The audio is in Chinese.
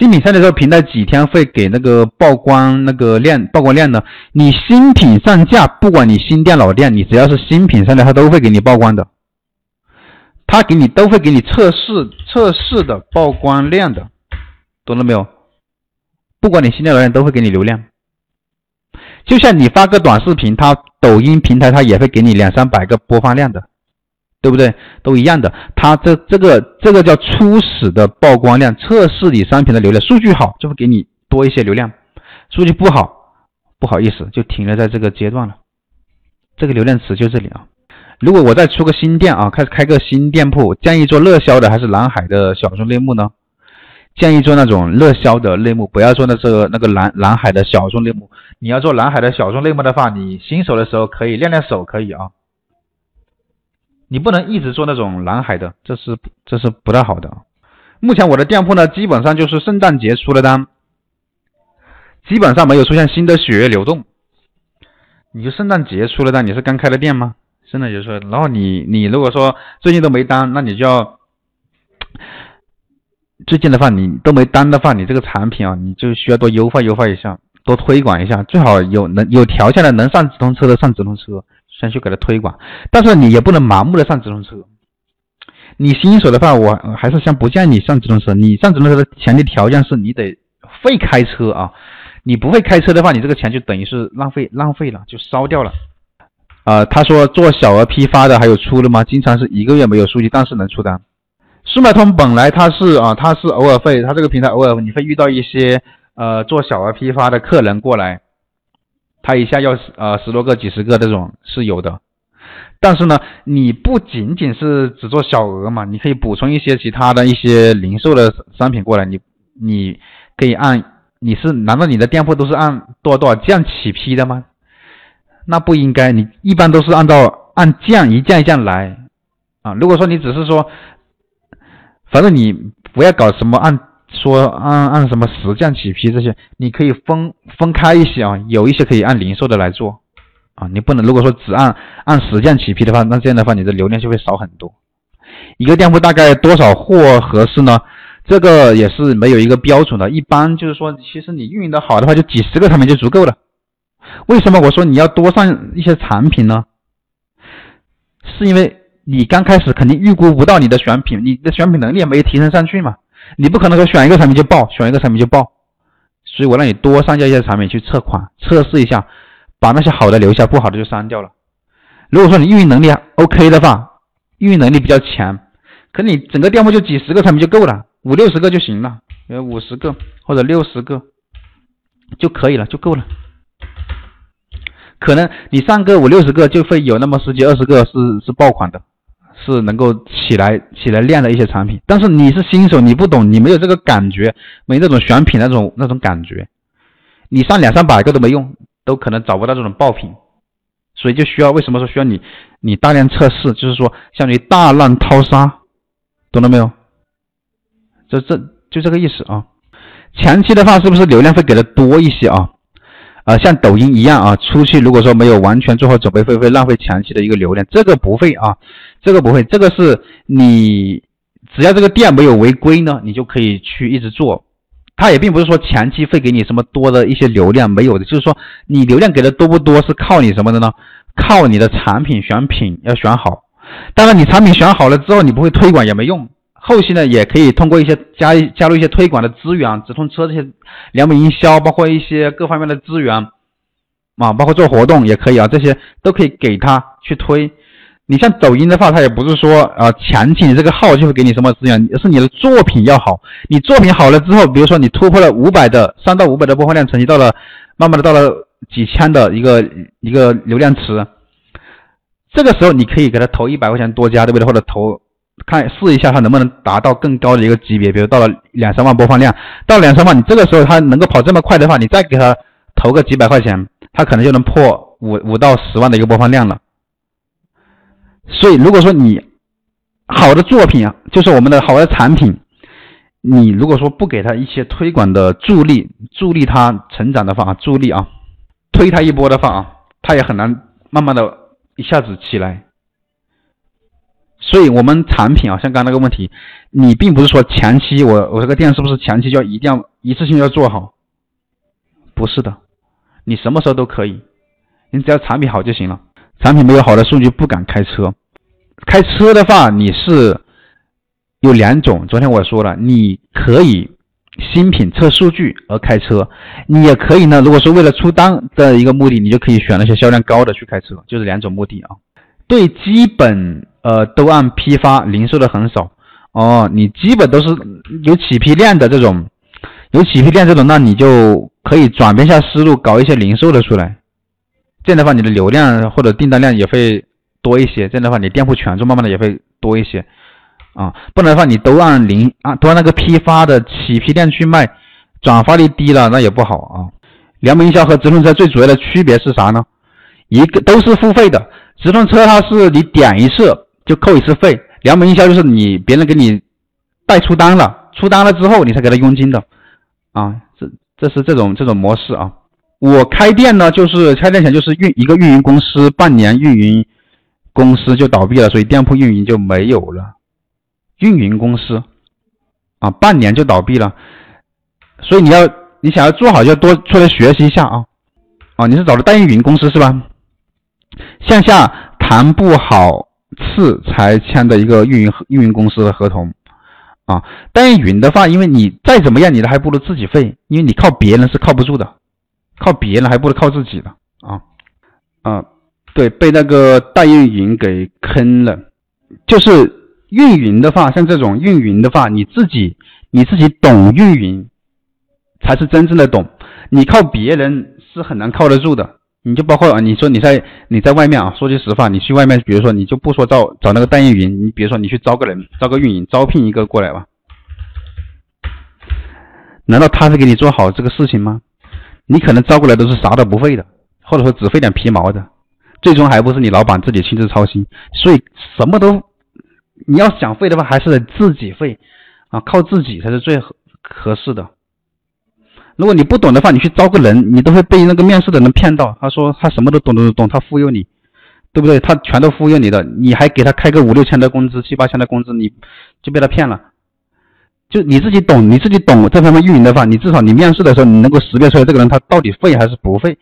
新品上的时候，平台几天会给那个曝光那个量曝光量的。你新品上架，不管你新店老店，你只要是新品上的，它都会给你曝光的。他给你都会给你测试测试的曝光量的，懂了没有？不管你新店老店都会给你流量。就像你发个短视频，它抖音平台它也会给你两三百个播放量的。对不对？都一样的，它这这个这个叫初始的曝光量，测试你商品的流量，数据好就会给你多一些流量，数据不好，不好意思，就停留在这个阶段了。这个流量池就这里啊。如果我再出个新店啊，开始开个新店铺，建议做热销的还是蓝海的小众类目呢？建议做那种热销的类目，不要做那这个那个蓝蓝海的小众类目。你要做蓝海的小众类目的话，你新手的时候可以练练手，可以啊。你不能一直做那种蓝海的，这是这是不太好的。目前我的店铺呢，基本上就是圣诞节出的单，基本上没有出现新的血液流动。你就圣诞节出了单，你是刚开的店吗？圣诞节出，然后你你如果说最近都没单，那你就要最近的话你都没单的话，你这个产品啊，你就需要多优化优化一下，多推广一下，最好有能有条件的能上直通车的上直通车。先去给他推广，但是你也不能盲目的上直通车。你新手的话，我还是先不建议你上直通车。你上直通车的前提条件是你得会开车啊。你不会开车的话，你这个钱就等于是浪费浪费了，就烧掉了。啊，他说做小额批发的还有出的吗？经常是一个月没有数据，但是能出单。速卖通本来它是啊，它是偶尔会，它这个平台偶尔你会遇到一些呃做小额批发的客人过来。他一下要呃十多个、几十个这种是有的，但是呢，你不仅仅是只做小额嘛，你可以补充一些其他的一些零售的商品过来，你你可以按你是难道你的店铺都是按多少多少件起批的吗？那不应该，你一般都是按照按件一件一件来啊。如果说你只是说，反正你不要搞什么按。说按按什么十件起批这些，你可以分分开一些啊，有一些可以按零售的来做啊，你不能如果说只按按十件起批的话，那这样的话你的流量就会少很多。一个店铺大概多少货合适呢？这个也是没有一个标准的，一般就是说，其实你运营的好的话，就几十个产品就足够了。为什么我说你要多上一些产品呢？是因为你刚开始肯定预估不到你的选品，你的选品能力没提升上去嘛。你不可能说选一个产品就爆，选一个产品就爆，所以我让你多上架一些产品去测款测试一下，把那些好的留下，不好的就删掉了。如果说你运营能力 OK 的话，运营能力比较强，可你整个店铺就几十个产品就够了，五六十个就行了，有五十个或者六十个就可以了，就够了。可能你上个五六十个就会有那么十几二十个是是爆款的。是能够起来起来量的一些产品，但是你是新手，你不懂，你没有这个感觉，没那种选品那种那种感觉，你上两三百个都没用，都可能找不到这种爆品，所以就需要为什么说需要你你大量测试，就是说相当于大浪淘沙，懂了没有？这这就这个意思啊。前期的话是不是流量会给的多一些啊？啊，像抖音一样啊，初期如果说没有完全做好准备，会不会浪费前期的一个流量？这个不会啊，这个不会，这个是你只要这个店没有违规呢，你就可以去一直做。它也并不是说前期会给你什么多的一些流量，没有的，就是说你流量给的多不多是靠你什么的呢？靠你的产品选品要选好。当然，你产品选好了之后，你不会推广也没用。后期呢，也可以通过一些加加入一些推广的资源，直通车这些两米营销，包括一些各方面的资源啊，包括做活动也可以啊，这些都可以给他去推。你像抖音的话，它也不是说啊，前期你这个号就会给你什么资源，是你的作品要好。你作品好了之后，比如说你突破了五百的三到五百的播放量，成绩到了慢慢的到了几千的一个一个流量池，这个时候你可以给他投一百块钱多加，对不对？或者投。看试一下他能不能达到更高的一个级别，比如到了两三万播放量，到两三万，你这个时候他能够跑这么快的话，你再给他投个几百块钱，他可能就能破五五到十万的一个播放量了。所以如果说你好的作品啊，就是我们的好的产品，你如果说不给他一些推广的助力，助力他成长的话，助力啊，推他一波的话啊，他也很难慢慢的一下子起来。所以我们产品啊，像刚那个问题，你并不是说前期我我这个店是不是前期就要一定要一次性要做好？不是的，你什么时候都可以，你只要产品好就行了。产品没有好的数据不敢开车。开车的话，你是有两种。昨天我说了，你可以新品测数据而开车，你也可以呢。如果是为了出单的一个目的，你就可以选那些销量高的去开车，就是两种目的啊。对，基本呃都按批发，零售的很少哦。你基本都是有起批量的这种，有起批量这种，那你就可以转变一下思路，搞一些零售的出来。这样的话，你的流量或者订单量也会。多一些，这样的话你店铺权重慢慢的也会多一些啊，不然的话你都按零按都按那个批发的起批量去卖，转化率低了那也不好啊。联盟营销和直通车最主要的区别是啥呢？一个都是付费的，直通车它是你点一次就扣一次费，联盟营销就是你别人给你带出单了，出单了之后你才给他佣金的啊，这这是这种这种模式啊。我开店呢就是开店前就是运一个运营公司，半年运营。公司就倒闭了，所以店铺运营就没有了。运营公司啊，半年就倒闭了，所以你要你想要做好，就要多出来学习一下啊啊！你是找的代运营公司是吧？线下谈不好次才签的一个运营运营公司的合同啊。代运营的话，因为你再怎么样，你都还不如自己费，因为你靠别人是靠不住的，靠别人还不如靠自己的啊啊。对，被那个代运营给坑了。就是运营的话，像这种运营的话，你自己你自己懂运营，才是真正的懂。你靠别人是很难靠得住的。你就包括啊，你说你在你在外面啊，说句实话，你去外面，比如说你就不说找找那个代运营，你比如说你去招个人，招个运营，招聘一个过来吧。难道他会给你做好这个事情吗？你可能招过来都是啥都不会的，或者说只会点皮毛的。最终还不是你老板自己亲自操心，所以什么都你要想废的话，还是得自己废啊，靠自己才是最合合适的。如果你不懂的话，你去招个人，你都会被那个面试的人骗到。他说他什么都懂懂懂，他忽悠你，对不对？他全都忽悠你的，你还给他开个五六千的工资、七八千的工资，你就被他骗了。就你自己懂，你自己懂这方面运营的话，你至少你面试的时候，你能够识别出来这个人他到底废还是不废。